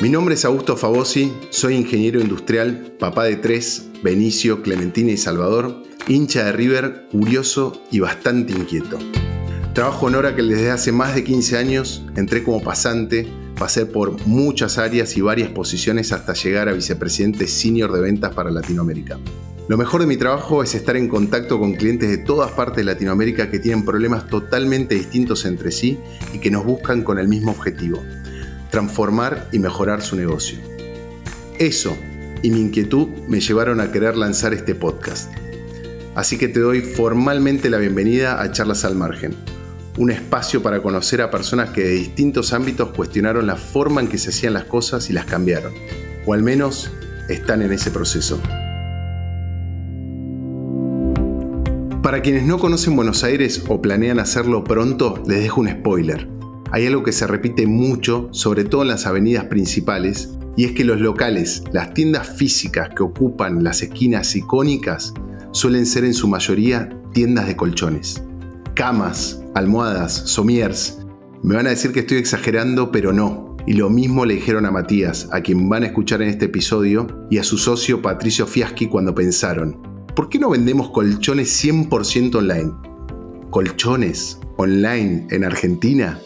Mi nombre es Augusto Fabosi, soy ingeniero industrial, papá de tres, Benicio, Clementina y Salvador, hincha de River, curioso y bastante inquieto. Trabajo en Oracle desde hace más de 15 años, entré como pasante, pasé por muchas áreas y varias posiciones hasta llegar a vicepresidente senior de ventas para Latinoamérica. Lo mejor de mi trabajo es estar en contacto con clientes de todas partes de Latinoamérica que tienen problemas totalmente distintos entre sí y que nos buscan con el mismo objetivo, transformar y mejorar su negocio. Eso y mi inquietud me llevaron a querer lanzar este podcast. Así que te doy formalmente la bienvenida a Charlas al Margen, un espacio para conocer a personas que de distintos ámbitos cuestionaron la forma en que se hacían las cosas y las cambiaron, o al menos están en ese proceso. Para quienes no conocen Buenos Aires o planean hacerlo pronto, les dejo un spoiler. Hay algo que se repite mucho, sobre todo en las avenidas principales, y es que los locales, las tiendas físicas que ocupan las esquinas icónicas, suelen ser en su mayoría tiendas de colchones. Camas, almohadas, somiers. Me van a decir que estoy exagerando, pero no. Y lo mismo le dijeron a Matías, a quien van a escuchar en este episodio, y a su socio Patricio Fiaschi cuando pensaron, ¿por qué no vendemos colchones 100% online? ¿Colchones online en Argentina?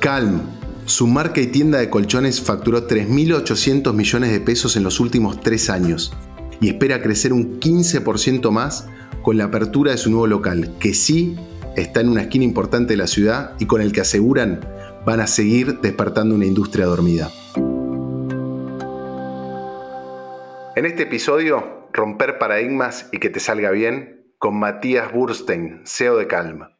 Calm, su marca y tienda de colchones facturó 3.800 millones de pesos en los últimos tres años y espera crecer un 15% más con la apertura de su nuevo local, que sí está en una esquina importante de la ciudad y con el que aseguran van a seguir despertando una industria dormida. En este episodio, romper paradigmas y que te salga bien con Matías Burstein, CEO de Calma.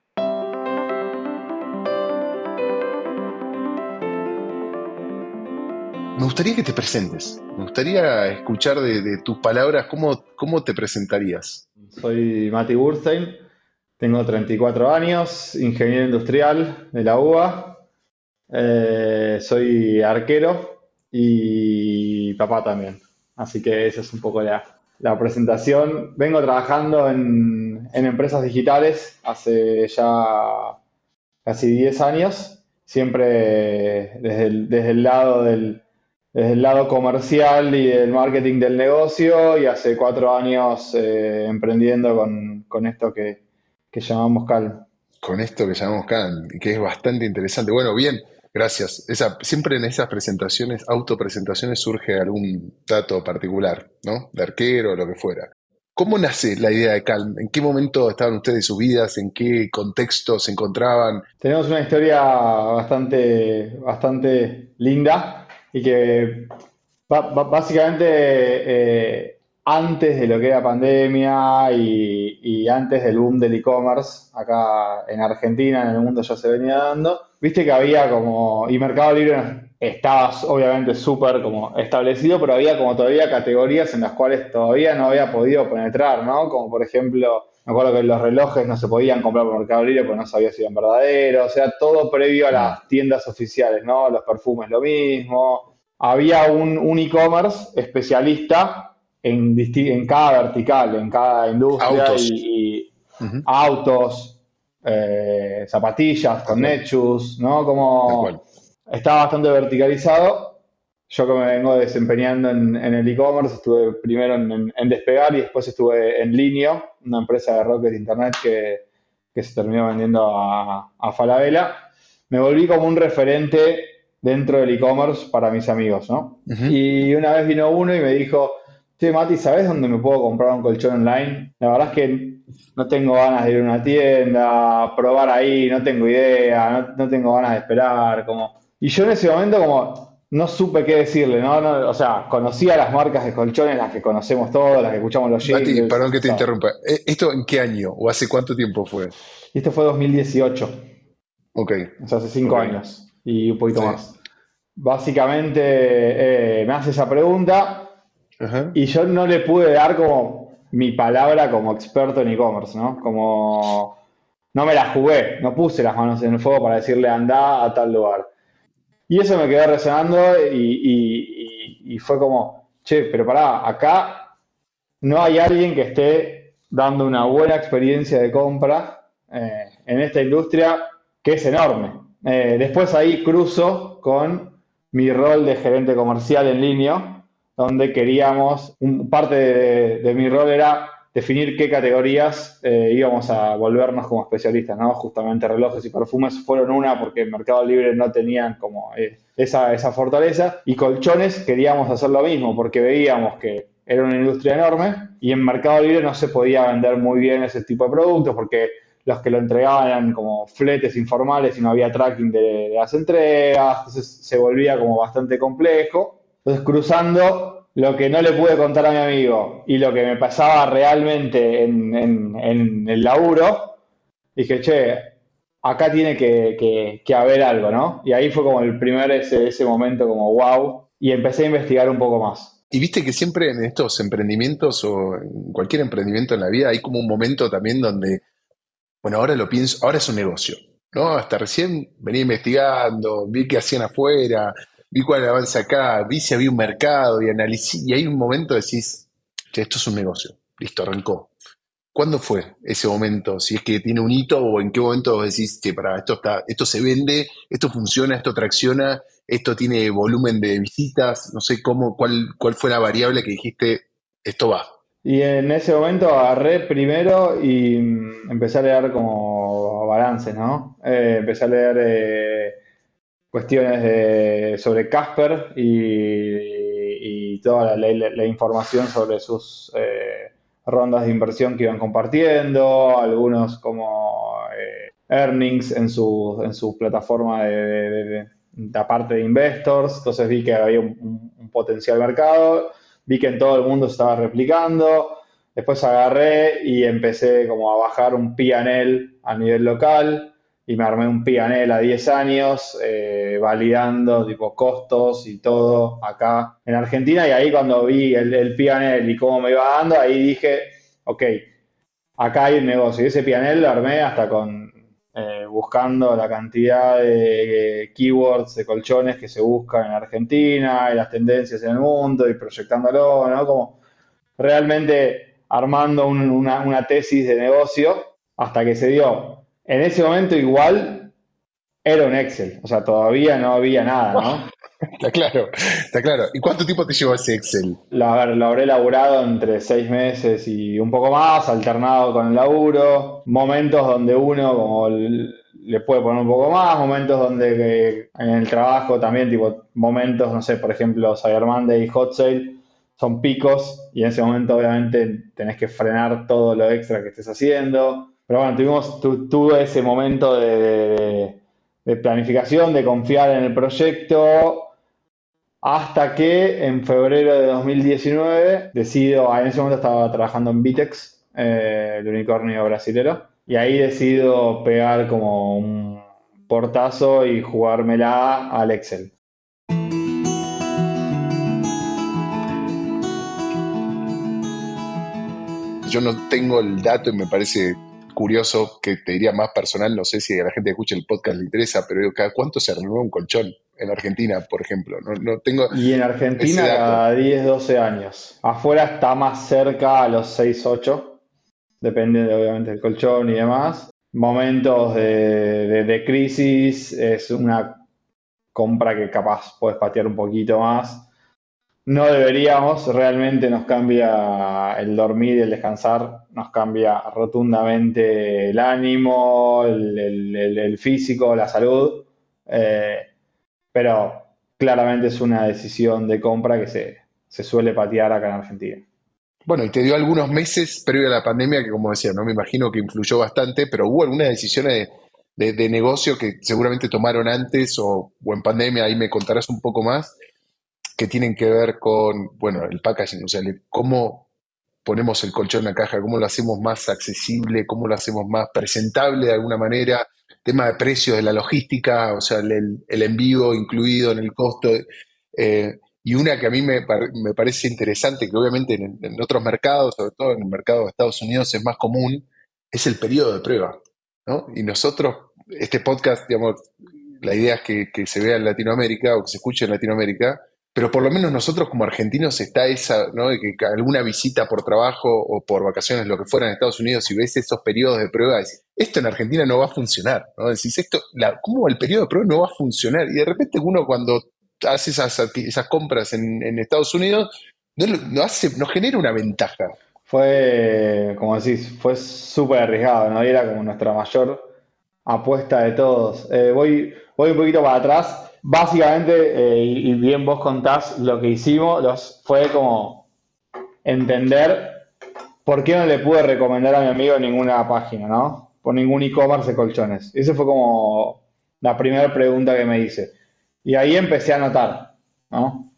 Me gustaría que te presentes. Me gustaría escuchar de, tus palabras cómo, cómo te presentarías. Soy Mati Burstein, tengo 34 años, ingeniero industrial de la UBA. Eh, soy arquero y papá también. Así que esa es un poco la, presentación. Vengo trabajando en, empresas digitales hace ya casi 10 años, siempre desde desde el lado del, desde el lado comercial y del marketing del negocio y hace cuatro años eh, emprendiendo con, esto que, llamamos Calm. Con esto que llamamos Calm, que es bastante interesante. Bueno, bien, gracias. Esa, siempre en esas presentaciones, autopresentaciones, surge algún dato particular, ¿no? De arquero o lo que fuera. ¿Cómo nace la idea de Calm? ¿En qué momento estaban ustedes en sus vidas? ¿En qué contexto se encontraban? Tenemos una historia bastante, bastante linda y que básicamente eh, antes de lo que era pandemia y, antes del boom del e-commerce, acá en Argentina, en el mundo ya se venía dando, viste que había como, y Mercado Libre estaba obviamente súper como establecido, pero había como todavía categorías en las cuales todavía no había podido penetrar, ¿no? Como por ejemplo, me acuerdo que los relojes no se podían comprar por Mercado Libre porque no sabía si eran verdaderos, o sea, todo previo a las tiendas oficiales, ¿no? Los perfumes lo mismo, había un, e-commerce especialista en, en, cada vertical, en cada industria y, autos, eh, zapatillas con Netshoes, ¿no? Como estaba bastante verticalizado. Yo que me vengo desempeñando en, el e-commerce, estuve primero en, Despegar y después estuve en Linio, una empresa de rocket internet que, se terminó vendiendo a, a Falabella. Me volví como un referente dentro del e-commerce para mis amigos, ¿no? Y una vez vino uno y me dijo, che, Mati, ¿sabes dónde me puedo comprar un colchón online? La verdad es que no tengo ganas de ir a una tienda, probar ahí, no tengo idea, no, tengo ganas de esperar, como... Y yo en ese momento como no supe qué decirle, ¿no? o sea, conocía las marcas de colchones, las que conocemos todos, las que escuchamos los jingles. Mati, perdón que te interrumpa. ¿E-, ¿Esto en qué año o hace cuánto tiempo fue? Esto fue 2018. Ok. O sea, hace cinco años y un poquito más. Básicamente eh, me hace esa pregunta y yo no le pude dar como mi palabra como experto en e-commerce, ¿no? Como no me la jugué, no puse las manos en el fuego para decirle anda a tal lugar. Y eso me quedó resonando y, fue como, che, pero pará, acá no hay alguien que esté dando una buena experiencia de compra eh, en esta industria que es enorme. Eh, después ahí cruzo con mi rol de gerente comercial en línea, donde queríamos, parte de, mi rol era definir qué categorías eh, íbamos a volvernos como especialistas, ¿no? Justamente relojes y perfumes fueron una porque en Mercado Libre no tenían como eh, esa, esa fortaleza y colchones queríamos hacer lo mismo porque veíamos que era una industria enorme y en Mercado Libre no se podía vender muy bien ese tipo de productos porque los que lo entregaban como fletes informales y no había tracking de, las entregas, entonces se volvía como bastante complejo. Entonces cruzando lo que no le pude contar a mi amigo y lo que me pasaba realmente en, el laburo, dije, che, acá tiene que, haber algo, ¿no? Y ahí fue como el primer ese, ese momento como wow y empecé a investigar un poco más. Y viste que siempre en estos emprendimientos o en cualquier emprendimiento en la vida hay como un momento también donde, bueno, ahora lo pienso, ahora es un negocio, ¿no? Hasta recién venía investigando, vi qué hacían afuera, vi cuál avance acá, vi si había un mercado y analicé, y hay un momento de decís, que esto es un negocio, listo, arrancó. ¿Cuándo fue ese momento? Si es que tiene un hito o en qué momento decís que para esto está, esto se vende, esto funciona, esto tracciona esto tiene volumen de visitas, no sé cómo, cuál, cuál fue la variable que dijiste, esto va. Y en ese momento agarré primero y empecé a leer como balances, ¿no? Eh, empecé a leer eh, cuestiones de, sobre Casper y, toda la, información sobre sus eh, rondas de inversión que iban compartiendo, algunos como earnings en su, en su plataforma de la parte de investors, entonces vi que había un, potencial mercado, vi que en todo el mundo se estaba replicando, después agarré y empecé como a bajar un PNL a nivel local y me armé un PNL a 10 años, eh, validando tipo costos y todo acá en Argentina y ahí cuando vi el, el PNL y cómo me iba dando, ahí dije, ok, acá hay un negocio y ese PNL lo armé hasta con eh, buscando la cantidad de keywords de colchones que se buscan en Argentina y las tendencias en el mundo y proyectándolo, ¿no? Como realmente armando una, tesis de negocio hasta que se dio. En ese momento igual era un Excel, o sea, todavía no había nada, ¿no? Está claro, está claro. ¿Y cuánto tiempo te llevó ese Excel? Lo, lo, habré elaborado entre seis meses y un poco más, alternado con el laburo, momentos donde uno como le puede poner un poco más, momentos donde en el trabajo también, tipo momentos, no sé, por ejemplo, Cyber Monday y Hot Sale son picos y en ese momento obviamente tenés que frenar todo lo extra que estés haciendo. Pero bueno, tuvimos, tuve ese momento de planificación, de confiar en el proyecto hasta que en febrero de 2019 decido, en ese momento estaba trabajando en Vitex, eh, el unicornio brasilero, y ahí decido pegar como un portazo y jugármela al Excel. Yo no tengo el dato y me parece curioso que te diría más personal, no sé si a la gente que escucha el podcast le interesa, pero ¿cada cuánto se renueva un colchón? en Argentina, por ejemplo. No, tengo y en Argentina cada 10, 12 años. Afuera está más cerca a los 6, 8. Depende de, obviamente del colchón y demás. Momentos de, crisis es una compra que capaz puedes patear un poquito más. No deberíamos, realmente nos cambia el dormir y el descansar, nos cambia rotundamente el ánimo, el, físico, la salud. Eh, pero claramente es una decisión de compra que se, suele patear acá en Argentina. Bueno, y te dio algunos meses previo a la pandemia que, como decía, no me imagino que influyó bastante, pero hubo algunas decisiones de, negocio que seguramente tomaron antes o, en pandemia, ahí me contarás un poco más, que tienen que ver con, bueno, el packaging, o sea, cómo ponemos el colchón en la caja, cómo lo hacemos más accesible, cómo lo hacemos más presentable de alguna manera, tema de precios de la logística, o sea, el, envío incluido en el costo. Eh, y una que a mí me, parece interesante, que obviamente en, otros mercados, sobre todo en el mercado de Estados Unidos, es más común, es el periodo de prueba. ¿no? Y nosotros, este podcast, digamos, la idea es que, que, se vea en Latinoamérica o que se escuche en Latinoamérica, pero por lo menos nosotros como argentinos está esa, ¿no? De que alguna visita por trabajo o por vacaciones, lo que fuera en Estados Unidos, y ves esos periodos de prueba, decís, esto en Argentina no va a funcionar, ¿no? Decís, esto, ¿cómo el periodo de prueba no va a funcionar? Y de repente uno cuando hace esas, compras en, Estados Unidos, no, hace, no genera una ventaja. Fue, como decís, fue súper arriesgado, ¿no? era como nuestra mayor apuesta de todos. Eh, voy, voy un poquito para atrás. Básicamente, eh, y bien vos contás, lo que hicimos los, fue como entender por qué no le pude recomendar a mi amigo ninguna página, ¿no? Por ningún e-commerce de colchones. Esa fue como la primera pregunta que me hice. Y ahí empecé a notar, ¿no?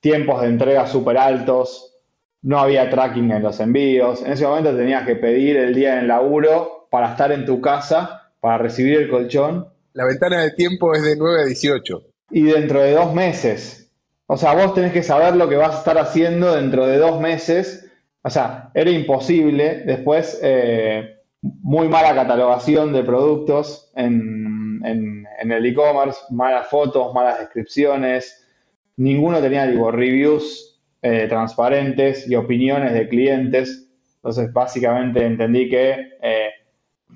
Tiempos de entrega súper altos, no había tracking en los envíos. En ese momento tenías que pedir el día en el laburo para estar en tu casa, para recibir el colchón. La ventana de tiempo es de 9 a 18. Y dentro de dos meses. O sea, vos tenés que saber lo que vas a estar haciendo dentro de dos meses. O sea, era imposible. Después, eh, muy mala catalogación de productos en, el e-commerce, malas fotos, malas descripciones. Ninguno tenía, digo, reviews eh, transparentes y opiniones de clientes. Entonces, básicamente entendí que eh,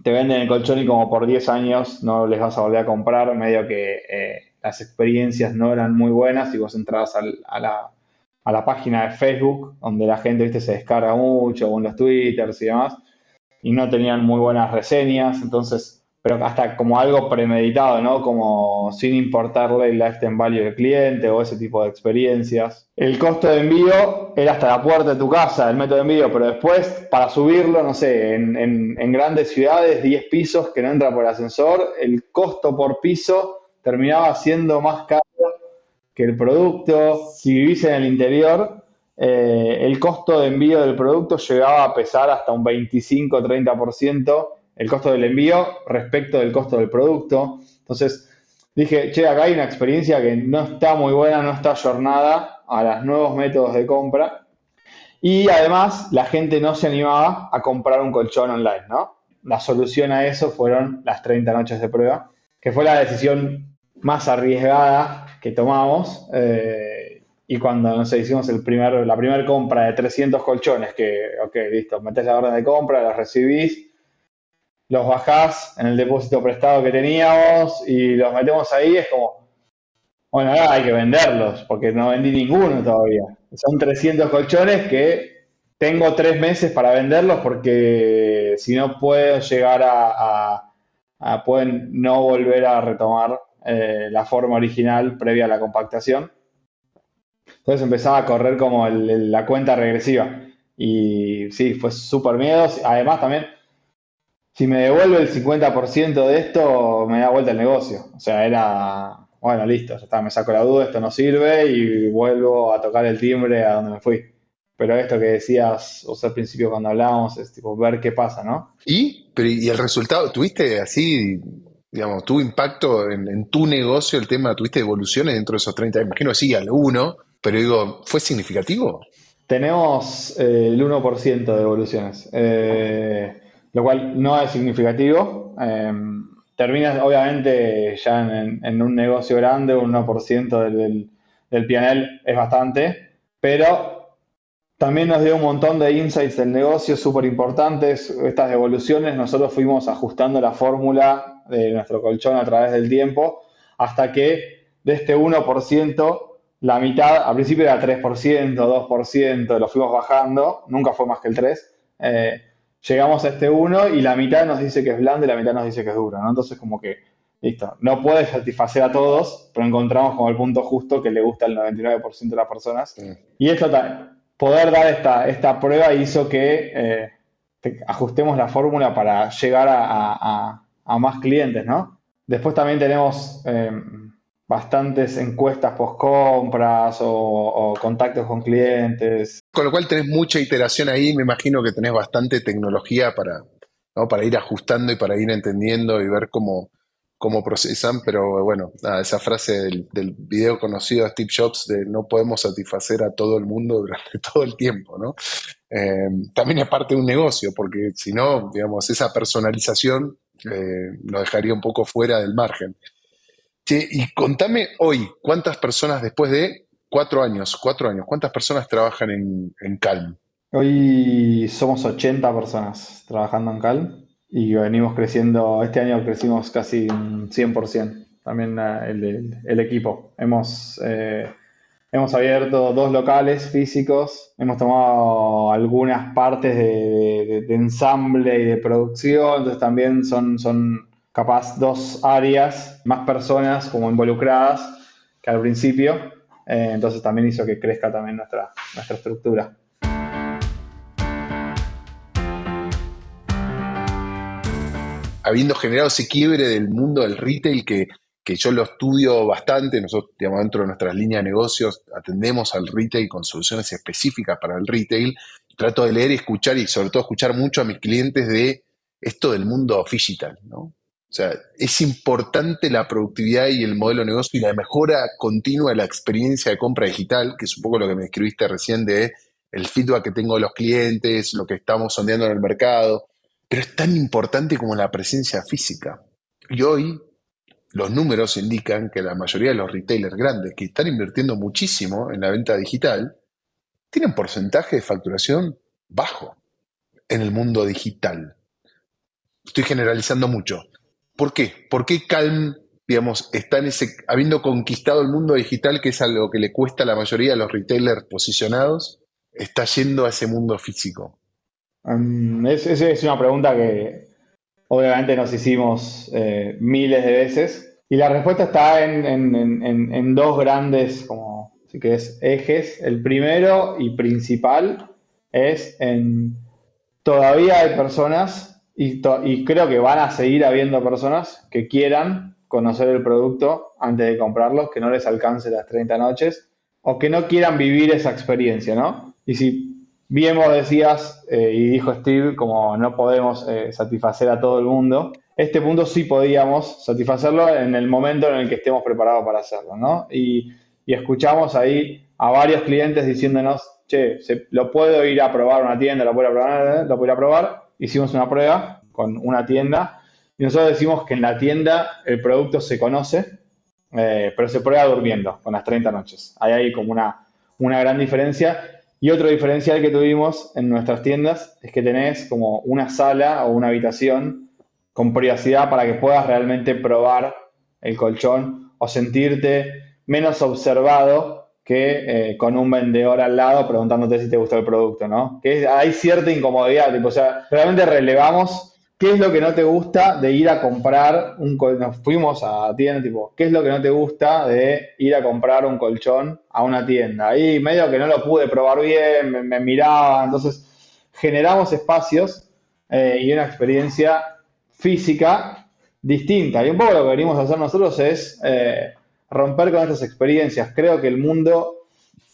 te venden el colchón y como por 10 años no les vas a volver a comprar, medio que eh, las experiencias no eran muy buenas y vos entrabas a, la, página de Facebook, donde la gente ¿viste? se descarga mucho, o los Twitters y demás, y no tenían muy buenas reseñas. Entonces, pero hasta como algo premeditado, ¿no? Como sin importarle el lifetime value del cliente o ese tipo de experiencias. El costo de envío era hasta la puerta de tu casa, el método de envío, pero después para subirlo, no sé, en, grandes ciudades, 10 pisos que no entra por ascensor, el costo por piso terminaba siendo más caro que el producto. Si vivís en el interior, eh, el costo de envío del producto llegaba a pesar hasta un 25-30% el costo del envío respecto del costo del producto. Entonces dije, che, acá hay una experiencia que no está muy buena, no está jornada a los nuevos métodos de compra. Y además la gente no se animaba a comprar un colchón online, ¿no? La solución a eso fueron las 30 noches de prueba, que fue la decisión más arriesgada que tomamos. Eh, y cuando nos hicimos el la primera compra de 300 colchones, que, ok, listo, metes la orden de compra, la recibís, los bajás en el depósito prestado que teníamos y los metemos ahí, es como, bueno, ahora hay que venderlos, porque no vendí ninguno todavía. Son 300 colchones que tengo tres meses para venderlos porque si no puedo llegar a, pueden no volver a retomar eh, la forma original previa a la compactación. Entonces empezaba a correr como la cuenta regresiva. Y sí, fue súper miedo. Además también si me devuelve el 50% de esto, me da vuelta el negocio. O sea, era, bueno, listo, ya está, me saco la duda, esto no sirve y vuelvo a tocar el timbre a donde me fui. Pero esto que decías, o sea, al principio cuando hablábamos, es tipo ver qué pasa, ¿no? ¿Y? Pero, ¿Y el resultado? ¿Tuviste así, digamos, tuvo impacto en, tu negocio el tema? ¿Tuviste evoluciones dentro de esos 30? Imagino sí, alguno, pero digo, ¿fue significativo? Tenemos eh, el 1% de evoluciones. Eh, lo cual no es significativo. Em, terminas, obviamente, ya en, un negocio grande, un 1% del, del, es bastante, pero también nos dio un montón de insights del negocio súper importantes. Estas devoluciones, nosotros fuimos ajustando la fórmula de nuestro colchón a través del tiempo, hasta que de este 1%, la mitad, al principio era 3%, 2%, lo fuimos bajando, nunca fue más que el 3% llegamos a este 1 y la mitad nos dice que es blando y la mitad nos dice que es duro, ¿no? Entonces como que, listo, no puede satisfacer a todos, pero encontramos como el punto justo que le gusta al 99% de las personas. Y esto poder dar esta, esta prueba hizo que eh, ajustemos la fórmula para llegar a, más clientes, ¿no? Después también tenemos... Eh, bastantes encuestas post compras o, contactos con clientes. Con lo cual tenés mucha iteración ahí, me imagino que tenés bastante tecnología para, para ir ajustando y para ir entendiendo y ver cómo, cómo procesan, pero bueno, esa frase del, video conocido de Steve Jobs de no podemos satisfacer a todo el mundo durante todo el tiempo, ¿no? Eh, también es parte de un negocio, porque si no, digamos, esa personalización eh, lo dejaría un poco fuera del margen y contame hoy, ¿cuántas personas después de cuatro años, cuatro años, cuántas personas trabajan en, Calm? Hoy somos 80 personas trabajando en Calm y venimos creciendo, este año crecimos casi un 100%. también el, equipo. Hemos, hemos abierto dos locales físicos, hemos tomado algunas partes de, ensamble y de producción, entonces también son, son capaz dos áreas, más personas como involucradas que al principio, entonces también hizo que crezca también nuestra, nuestra estructura. habiendo generado ese quiebre del mundo del retail que, yo lo estudio bastante, nosotros digamos, dentro de nuestras líneas de negocios atendemos al retail con soluciones específicas para el retail, trato de leer y escuchar y sobre todo escuchar mucho a mis clientes de esto del mundo digital, ¿no? O sea, es importante la productividad y el modelo de negocio y la mejora continua de la experiencia de compra digital, que es un poco lo que me escribiste recién de el feedback que tengo de los clientes, lo que estamos sondeando en el mercado pero es tan importante como la presencia física. Y hoy los números indican que la mayoría de los retailers grandes que están invirtiendo muchísimo en la venta digital tienen porcentaje de facturación bajo en el mundo digital. Estoy generalizando mucho. ¿Por qué? ¿Por qué Calm, digamos, está en ese, habiendo conquistado el mundo digital, que es algo que le cuesta a la mayoría de los retailers posicionados, está yendo a ese mundo físico? Um, Esa es, una pregunta que obviamente nos hicimos eh, miles de veces y la respuesta está en, dos grandes, como si que es ejes. El primero y principal es en todavía hay personas y, creo que van a seguir habiendo personas que quieran conocer el producto antes de comprarlo, que no les alcance las 30 noches o que no quieran vivir esa experiencia, ¿no? Y si Bien vos decías, eh, y dijo Steve, como no podemos eh, satisfacer a todo el mundo, este punto sí podíamos satisfacerlo en el momento en el que estemos preparados para hacerlo, ¿no? Y, escuchamos ahí a varios clientes diciéndonos, che, lo puedo ir a probar una tienda, lo puedo probar, lo puedo ir a probar. Hicimos una prueba con una tienda y nosotros decimos que en la tienda el producto se conoce, eh, pero se prueba durmiendo con las 30 noches. Hay ahí como una, una gran diferencia y otro diferencial que tuvimos en nuestras tiendas es que tenés como una sala o una habitación con privacidad para que puedas realmente probar el colchón o sentirte menos observado que eh, con un vendedor al lado preguntándote si te gustó el producto, ¿no? Que hay cierta incomodidad, tipo, o sea, realmente relevamos ¿Qué es lo que no te gusta de ir a comprar un? Nos fuimos a tienda, tipo, ¿qué es lo que no te gusta de ir a comprar un colchón a una tienda? Ahí medio que no lo pude probar bien, me, miraba, entonces generamos espacios eh, y una experiencia física distinta. Y un poco lo que venimos a hacer nosotros es eh, romper con estas experiencias. Creo que el mundo,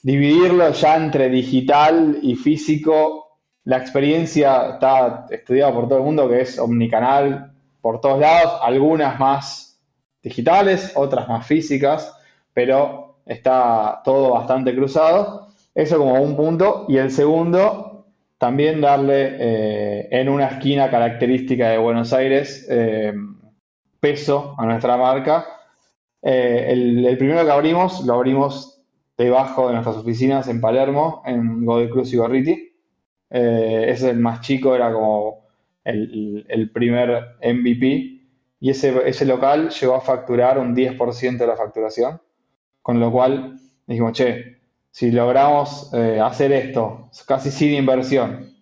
dividirlo ya entre digital y físico la experiencia está estudiada por todo el mundo, que es omnicanal por todos lados, algunas más digitales, otras más físicas, pero está todo bastante cruzado. Eso como un punto. Y el segundo, también darle eh, en una esquina característica de Buenos Aires eh, peso a nuestra marca. Eh, el, primero que abrimos, lo abrimos debajo de nuestras oficinas en Palermo, en Godecruz y Gorriti. Eh, ese es el más chico, era como el, primer MVP. Y ese, local llegó a facturar un 10% de la facturación. Con lo cual dijimos, che, si logramos eh, hacer esto casi sin inversión,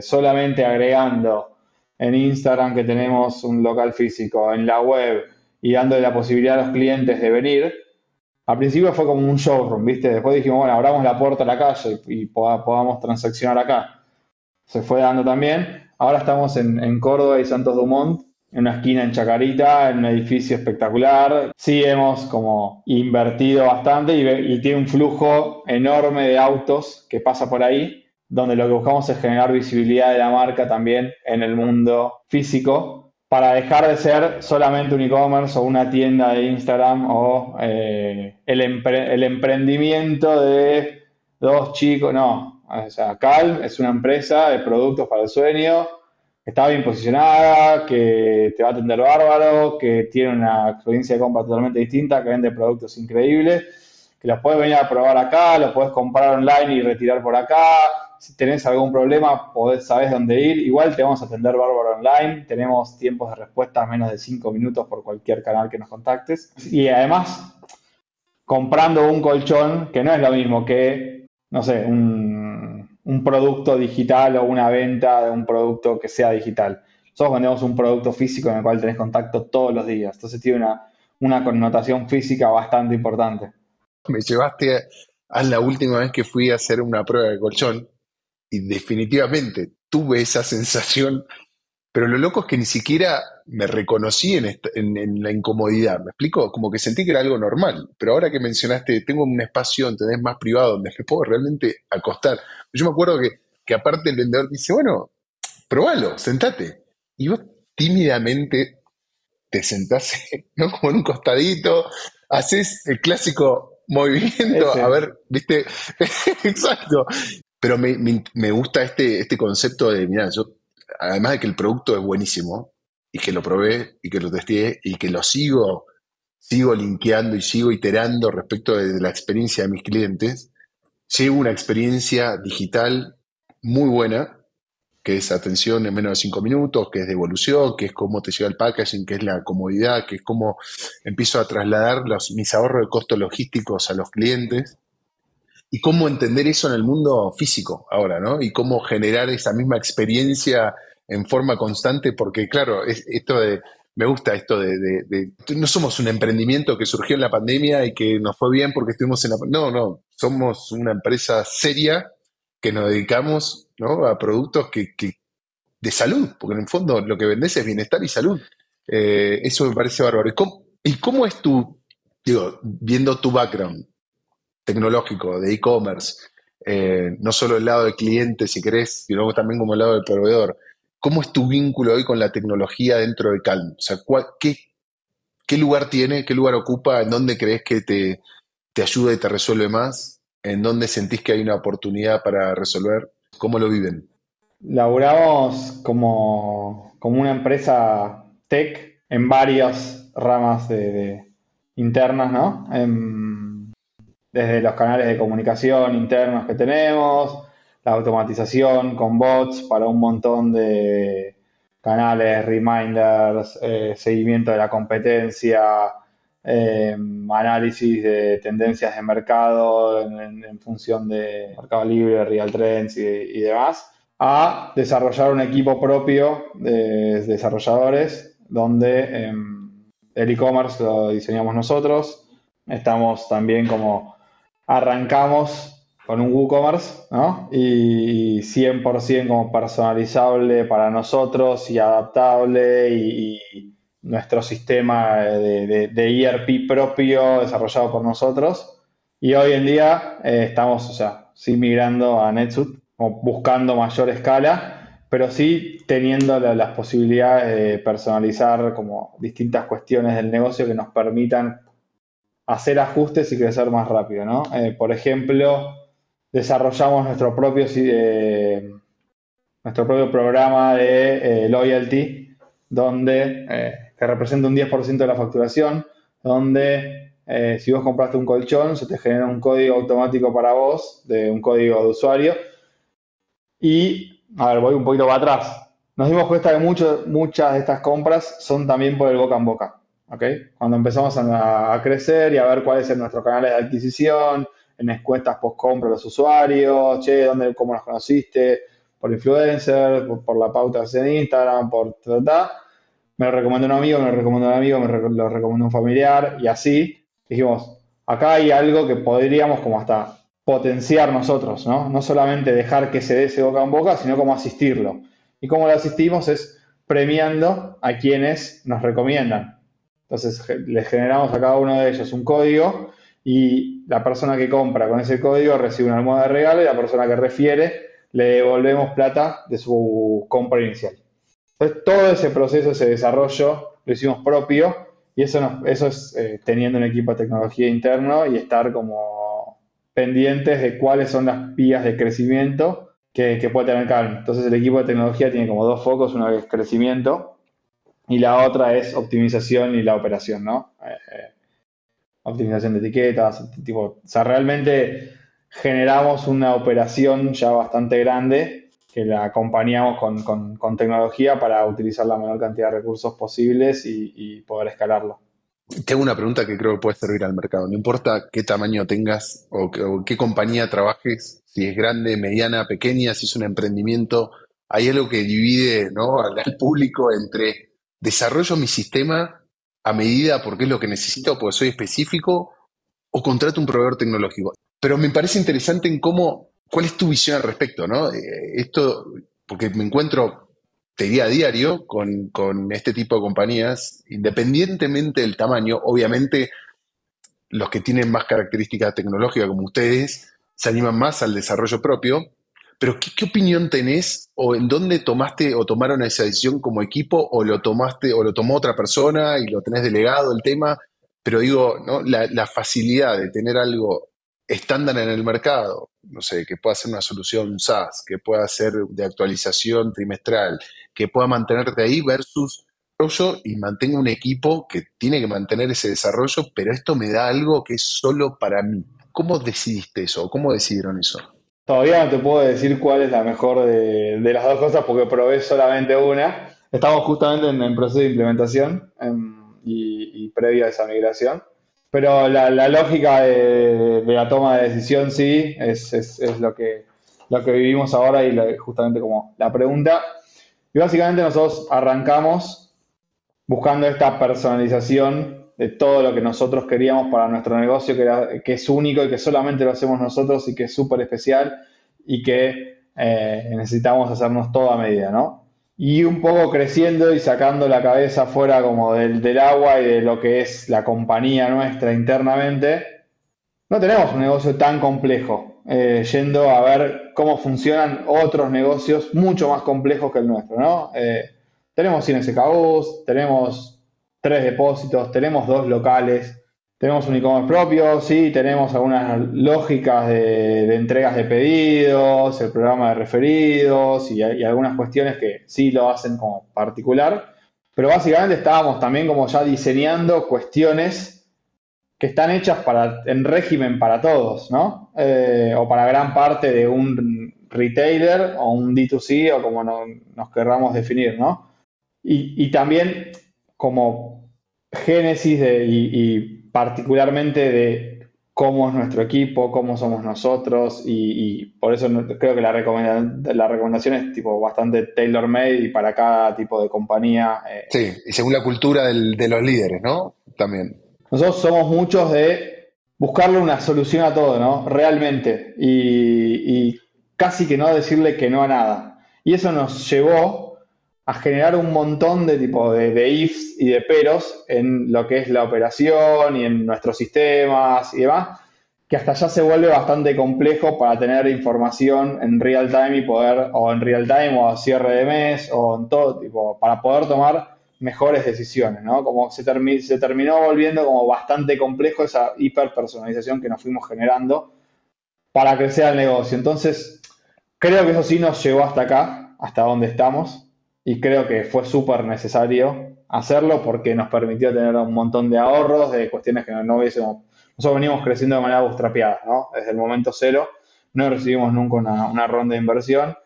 solamente agregando en Instagram que tenemos un local físico, en la web y dándole la posibilidad a los clientes de venir, al principio fue como un showroom, ¿viste? Después dijimos, bueno, abramos la puerta a la calle y, podamos transaccionar acá. Se fue dando también. Ahora estamos en, Córdoba y Santos Dumont, en una esquina en Chacarita, en un edificio espectacular. Sí hemos como invertido bastante y, y tiene un flujo enorme de autos que pasa por ahí, donde lo que buscamos es generar visibilidad de la marca también en el mundo físico para dejar de ser solamente un e-commerce o una tienda de Instagram o eh, el, el, emprendimiento de dos chicos, no, o sea, Calm es una empresa de productos para el sueño, que está bien posicionada, que te va a atender bárbaro, que tiene una experiencia de compra totalmente distinta, que vende productos increíbles, que los puedes venir a probar acá, los puedes comprar online y retirar por acá, Si tenés algún problema, podés, sabés dónde ir. Igual te vamos a atender bárbaro online. Tenemos tiempos de respuesta menos de 5 minutos por cualquier canal que nos contactes. Y además, comprando un colchón, que no es lo mismo que, no sé, un, producto digital o una venta de un producto que sea digital. Nosotros vendemos un producto físico en el cual tenés contacto todos los días. Entonces tiene una, una connotación física bastante importante. Me llevaste a la última vez que fui a hacer una prueba de colchón y definitivamente tuve esa sensación, pero lo loco es que ni siquiera me reconocí en, la incomodidad, ¿me explico? Como que sentí que era algo normal, pero ahora que mencionaste, tengo un espacio, ¿entendés? Más privado donde me puedo realmente acostar. Yo me acuerdo que, que aparte el vendedor dice, bueno, probalo, sentate. Y vos tímidamente te sentás, ¿no? Como en un costadito, haces el clásico movimiento, a ver, viste, exacto. Pero me, gusta este, este concepto de, mira, yo, además de que el producto es buenísimo, y que lo probé, y que lo testé, y que lo sigo, sigo linkeando y sigo iterando respecto de la experiencia de mis clientes, llevo una experiencia digital muy buena, que es atención en menos de cinco minutos, que es devolución, que es cómo te llega el packaging, que es la comodidad, que es cómo empiezo a trasladar los, mis ahorros de costos logísticos a los clientes y cómo entender eso en el mundo físico ahora, ¿no? Y cómo generar esa misma experiencia en forma constante, porque claro, esto de, me gusta esto de, no somos un emprendimiento que surgió en la pandemia y que nos fue bien porque estuvimos en la... No, no, somos una empresa seria que nos dedicamos a productos que, de salud, porque en el fondo lo que vendes es bienestar y salud. Eh, eso me parece bárbaro. ¿Y cómo, es tu, digo, viendo tu background tecnológico, de e-commerce, eh, no solo el lado del cliente, si querés, sino también como el lado del proveedor, ¿cómo es tu vínculo hoy con la tecnología dentro de Calm? O sea, qué, lugar tiene, qué lugar ocupa, en dónde crees que te, te ayuda y te resuelve más? ¿En dónde sentís que hay una oportunidad para resolver? ¿Cómo lo viven? Laburamos como, como una empresa tech en varias ramas de, internas, ¿no? Desde los canales de comunicación internos que tenemos, la automatización con bots para un montón de canales, reminders, eh, seguimiento de la competencia, eh, análisis de tendencias de mercado en, función de Mercado Libre, Real Trends y, demás, a desarrollar un equipo propio de desarrolladores donde em, el e-commerce lo diseñamos nosotros. Estamos también como arrancamos con un WooCommerce, ¿no? Y 100% como personalizable para nosotros y adaptable y nuestro sistema de, ERP propio desarrollado por nosotros. Y hoy en día eh, estamos, o sea, sí migrando a NetSuite, buscando mayor escala, pero sí teniendo las posibilidades de personalizar como distintas cuestiones del negocio que nos permitan hacer ajustes y crecer más rápido, ¿no? Eh, por ejemplo, desarrollamos nuestro propio, eh, nuestro propio programa de loyalty, donde que representa un 10% de la facturación, donde eh, si vos compraste un colchón, se te genera un código automático para vos, de un código de usuario. Y, a ver, voy un poquito para atrás. Nos dimos cuenta que muchas de estas compras son también por el boca en boca. ¿Okay? Cuando empezamos a, crecer y a ver cuáles son nuestros canales de adquisición, en encuestas post-compra los usuarios, che, ¿dónde, ¿cómo nos conociste? Por influencer, por, la pauta en Instagram, por ta, me lo recomendó un amigo, me lo recomendó un amigo, me lo recomendó un familiar y así. Dijimos, acá hay algo que podríamos como hasta potenciar nosotros, ¿no? No solamente dejar que se dé ese boca en boca, sino como asistirlo. Y cómo lo asistimos es premiando a quienes nos recomiendan. Entonces les generamos a cada uno de ellos un código y la persona que compra con ese código recibe una almohada de regalo y la persona que refiere le devolvemos plata de su compra inicial. Entonces, todo ese proceso, ese desarrollo, lo hicimos propio y eso, eso es eh, teniendo un equipo de tecnología interno y estar como pendientes de cuáles son las vías de crecimiento que, puede tener Calm. Entonces, el equipo de tecnología tiene como dos focos, uno es crecimiento y la otra es optimización y la operación, ¿no? Eh, eh, optimización de etiquetas, tipo, o sea, realmente generamos una operación ya bastante grande que la acompañamos con, tecnología para utilizar la menor cantidad de recursos posibles y, poder escalarlo. Tengo una pregunta que creo que puede servir al mercado. No importa qué tamaño tengas o, qué compañía trabajes, si es grande, mediana, pequeña, si es un emprendimiento, hay algo que divide ¿no? al, público entre desarrollo mi sistema a medida porque es lo que necesito, porque soy específico, o contrato un proveedor tecnológico. Pero me parece interesante en cómo, cuál es tu visión al respecto, ¿no? Eh, esto, porque me encuentro, te diría a diario, con, con este tipo de compañías, independientemente del tamaño, obviamente los que tienen más características tecnológicas como ustedes se animan más al desarrollo propio, pero ¿qué, opinión tenés o en dónde tomaste o tomaron esa decisión como equipo o lo tomaste o lo tomó otra persona y lo tenés delegado el tema? Pero digo, ¿no? la, facilidad de tener algo estándar en el mercado, no sé, que pueda ser una solución SaaS, que pueda ser de actualización trimestral, que pueda mantenerte ahí versus y mantenga un equipo que tiene que mantener ese desarrollo, pero esto me da algo que es solo para mí. ¿Cómo decidiste eso? ¿Cómo decidieron eso? Todavía no te puedo decir cuál es la mejor de, las dos cosas porque probé solamente una. Estamos justamente en el proceso de implementación y, y previa a esa migración. Pero la, lógica de, la toma de decisión sí es, es, lo, que, lo que vivimos ahora y justamente como la pregunta. Y básicamente nosotros arrancamos buscando esta personalización de todo lo que nosotros queríamos para nuestro negocio, que, es único y que solamente lo hacemos nosotros y que es súper especial y que eh, necesitamos hacernos todo a medida, ¿no? y un poco creciendo y sacando la cabeza fuera como del, agua y de lo que es la compañía nuestra internamente, no tenemos un negocio tan complejo, eh, yendo a ver cómo funcionan otros negocios mucho más complejos que el nuestro, ¿no? Eh, tenemos 100 SKUs, tenemos tres depósitos, tenemos dos locales, tenemos un e-commerce propio, sí, tenemos algunas lógicas de, entregas de pedidos, el programa de referidos y, algunas cuestiones que sí lo hacen como particular, pero básicamente estábamos también como ya diseñando cuestiones que están hechas para, en régimen para todos, ¿no? Eh, o para gran parte de un retailer o un D2C o como nos querramos definir, ¿no? Y, también como génesis de, y particularmente de cómo es nuestro equipo, cómo somos nosotros y, por eso creo que la recomendación, la recomendación es tipo bastante tailor-made y para cada tipo de compañía. Eh. Sí, y según la cultura de los líderes, ¿no? También. Nosotros somos muchos de buscarle una solución a todo, ¿no? Realmente. Y, y casi que no decirle que no a nada. Y eso nos llevó a generar un montón de tipo de, ifs y de peros en lo que es la operación y en nuestros sistemas y demás, que hasta ya se vuelve bastante complejo para tener información en real time y poder, o en real time o a cierre de mes, o en todo, tipo, para poder tomar mejores decisiones, ¿no? Como se, se terminó volviendo como bastante complejo esa hiperpersonalización que nos fuimos generando para crecer el negocio. Entonces, creo que eso sí nos llevó hasta acá, hasta donde estamos y creo que fue súper necesario hacerlo porque nos permitió tener un montón de ahorros de cuestiones que no, hubiésemos. Nosotros venimos creciendo de manera bootstrapeada, ¿no? Desde el momento cero no recibimos nunca una, ronda de inversión.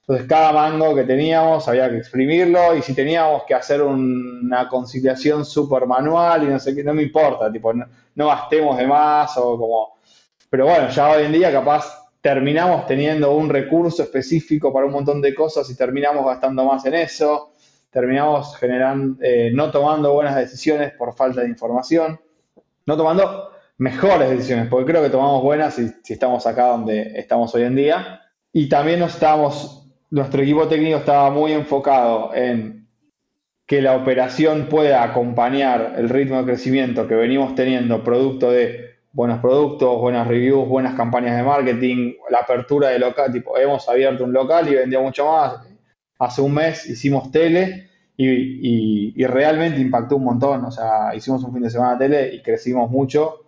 Entonces, cada mango que teníamos había que exprimirlo y si teníamos que hacer una conciliación súper manual y no sé qué, no me importa, tipo, no, no gastemos de más o como. Pero bueno, ya hoy en día capaz terminamos teniendo un recurso específico para un montón de cosas y terminamos gastando más en eso, terminamos generando, eh, no tomando buenas decisiones por falta de información, no tomando mejores decisiones, porque creo que tomamos buenas si, estamos acá donde estamos hoy en día. Y también estábamos, nuestro equipo técnico estaba muy enfocado en que la operación pueda acompañar el ritmo de crecimiento que venimos teniendo producto de buenos productos, buenas reviews, buenas campañas de marketing, la apertura de local, tipo, hemos abierto un local y vendía mucho más. Hace un mes hicimos tele y, realmente impactó un montón. O sea, hicimos un fin de semana de tele y crecimos mucho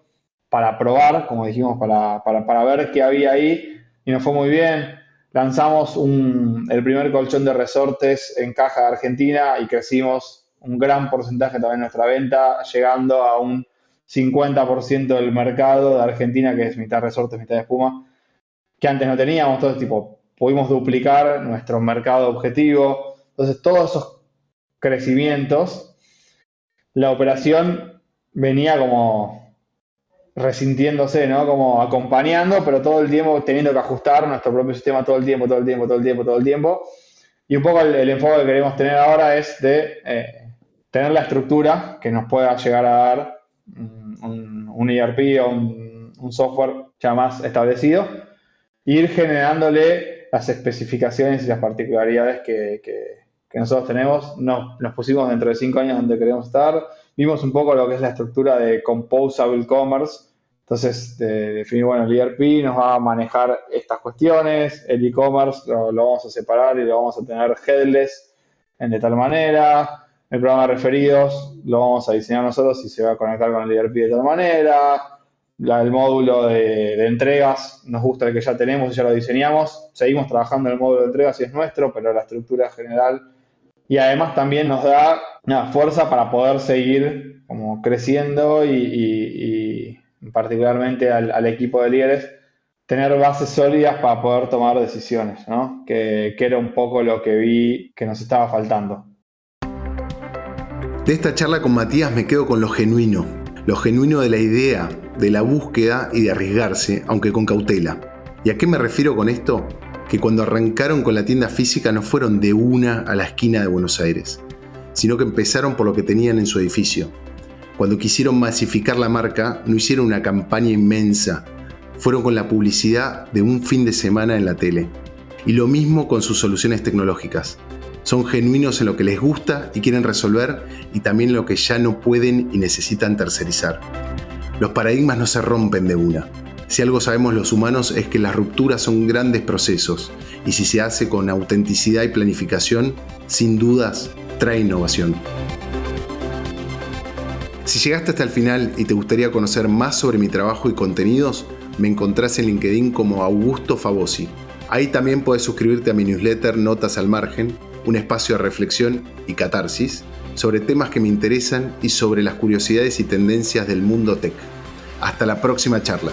para probar, como dijimos, para, para, ver qué había ahí y nos fue muy bien. Lanzamos el primer colchón de resortes en caja de Argentina y crecimos un gran porcentaje también en nuestra venta, llegando a un 50% del mercado de Argentina, que es mitad resortes, mitad de espuma. que antes no teníamos. Entonces, tipo, pudimos duplicar nuestro mercado objetivo. Entonces, todos esos crecimientos, la operación venía como resintiéndose, ¿no? Como acompañando, pero todo el tiempo teniendo que ajustar nuestro propio sistema todo el tiempo, todo el tiempo, todo el tiempo, todo el tiempo. Y un poco el, enfoque que queremos tener ahora es de eh, tener la estructura que nos pueda llegar a dar un, un ERP o un, software ya más establecido, e ir generándole las especificaciones y las particularidades que, nosotros tenemos. Nos, nos pusimos dentro de cinco años donde queremos estar, vimos un poco lo que es la estructura de Composable Commerce, entonces, definir, bueno, el ERP nos va a manejar estas cuestiones, el e-commerce lo, lo, vamos a separar y lo vamos a tener headless en de tal manera, el programa de referidos lo vamos a diseñar nosotros y se va a conectar con el ERP de tal manera. el módulo de, entregas nos gusta el que ya tenemos y ya lo diseñamos. Seguimos trabajando en el módulo de entregas y es nuestro, pero la estructura general. Y además también nos da una fuerza para poder seguir como creciendo y, particularmente al, equipo de líderes tener bases sólidas para poder tomar decisiones, ¿no? que era un poco lo que vi que nos estaba faltando. De esta charla con Matías me quedo con lo genuino, lo genuino de la idea, de la búsqueda y de arriesgarse, aunque con cautela. ¿Y a qué me refiero con esto? Que cuando arrancaron con la tienda física no fueron de una a la esquina de Buenos Aires, sino que empezaron por lo que tenían en su edificio. Cuando quisieron masificar la marca, no hicieron una campaña inmensa, fueron con la publicidad de un fin de semana en la tele. Y lo mismo con sus soluciones tecnológicas. Son genuinos en lo que les gusta y quieren resolver y también lo que ya no pueden y necesitan tercerizar. Los paradigmas no se rompen de una. Si algo sabemos los humanos es que las rupturas son grandes procesos y si se hace con autenticidad y planificación, sin dudas, trae innovación. Si llegaste hasta el final y te gustaría conocer más sobre mi trabajo y contenidos, me encontrás en LinkedIn como Augusto Fabosi. Ahí también puedes suscribirte a mi newsletter Notas al Margen un espacio de reflexión y catarsis sobre temas que me interesan y sobre las curiosidades y tendencias del mundo tech. Hasta la próxima charla.